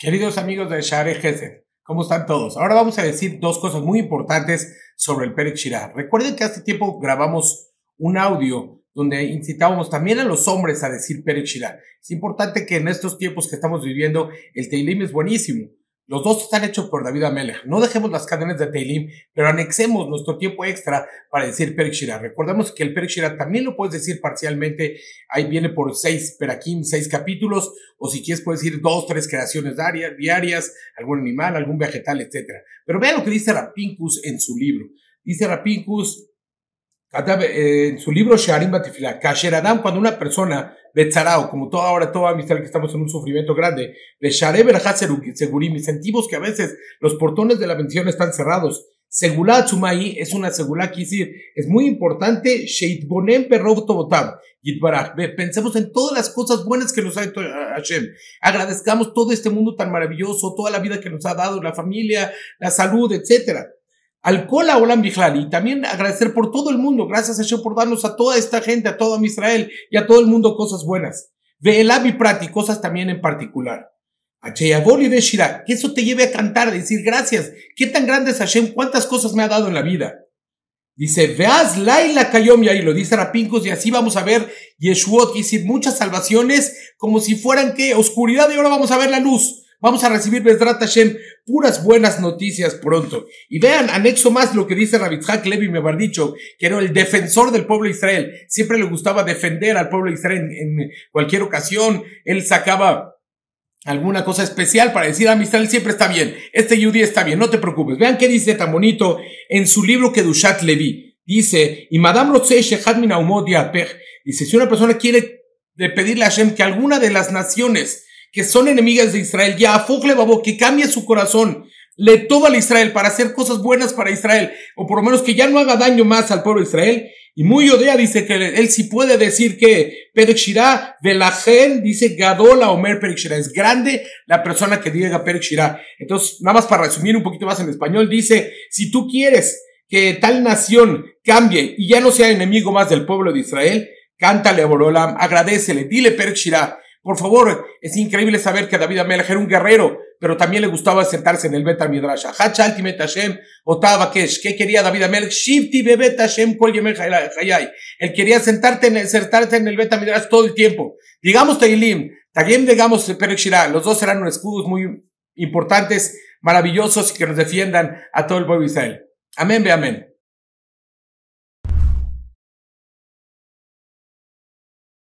Queridos amigos de Share Gesed, ¿cómo están todos? Ahora vamos a decir dos cosas muy importantes sobre el Perek Shirah. Recuerden que hace tiempo grabamos un audio donde incitábamos también a los hombres a decir Perek Shirah. Es importante que en estos tiempos que estamos viviendo, el Teilim es buenísimo. Los dos están hechos por David Amelech. No dejemos las cadenas de Teilim, pero anexemos nuestro tiempo extra para decir Perek Shirah. Recordemos que el Perek Shirah también lo puedes decir parcialmente. Ahí viene por seis Perakim, seis capítulos, o si quieres puedes decir dos, tres creaciones diarias, algún animal, algún vegetal, etc. Pero vean lo que dice Rapincus en su libro. Dice Rapincus, eh, en su libro Sharim Batifila, Kasher Adam, cuando una persona, Betzarao, como toda ahora, toda amistad que estamos en un sufrimiento grande, de Share Segurim, sentimos que a veces los portones de la bendición están cerrados. Segulá Tsumai es una segulá que decir, es muy importante, Sheitbonem Perrov Tobotab, Pensemos en todas las cosas buenas que nos ha hecho Hashem. Agradezcamos todo este mundo tan maravilloso, toda la vida que nos ha dado, la familia, la salud, etcétera al Kola Olam y también agradecer por todo el mundo, gracias a Dios por darnos a toda esta gente, a todo Israel y a todo el mundo cosas buenas. Ve el y cosas también en particular. A y de Shira, que eso te lleve a cantar, a decir gracias, qué tan grande es Hashem, cuántas cosas me ha dado en la vida. Dice, veas Laila Kayom y lo dice Rapincos, y así vamos a ver Yeshuot, y decir muchas salvaciones, como si fueran que oscuridad y ahora vamos a ver la luz. Vamos a recibir Bezrat Hashem puras buenas noticias pronto. Y vean, anexo más lo que dice Rabitzhak Levi dicho que era el defensor del pueblo de Israel. Siempre le gustaba defender al pueblo de Israel en, cualquier ocasión. Él sacaba alguna cosa especial para decir a ah, siempre está bien. Este Yudí está bien, no te preocupes. Vean qué dice tan bonito en su libro Kedushat Levi. Dice, y Madame dice, si una persona quiere pedirle a Hashem que alguna de las naciones que son enemigas de Israel, ya le babo, que cambie su corazón, le toba a Israel para hacer cosas buenas para Israel, o por lo menos que ya no haga daño más al pueblo de Israel. Y muy Odea dice que él sí puede decir que Perek Shirah, Velajen, dice Gadola Omer Perek Shirah. Es grande la persona que diga Perek Shirah. Entonces, nada más para resumir un poquito más en español, dice, si tú quieres que tal nación cambie y ya no sea enemigo más del pueblo de Israel, cántale a Borolam, agradecele, dile Perek Shirah. Por favor, es increíble saber que David Amelech era un guerrero, pero también le gustaba sentarse en el Bet Midrash. Hashem, ¿Qué quería David Amelech? Shifti Bebet Hashem Kol Él quería sentarte en el, sentarte en el Bet Midrash todo el tiempo. Digamos Teilim, también digamos Perek Shirah. Los dos serán escudos muy importantes, maravillosos y que nos defiendan a todo el pueblo de Israel. Amén, ve amén.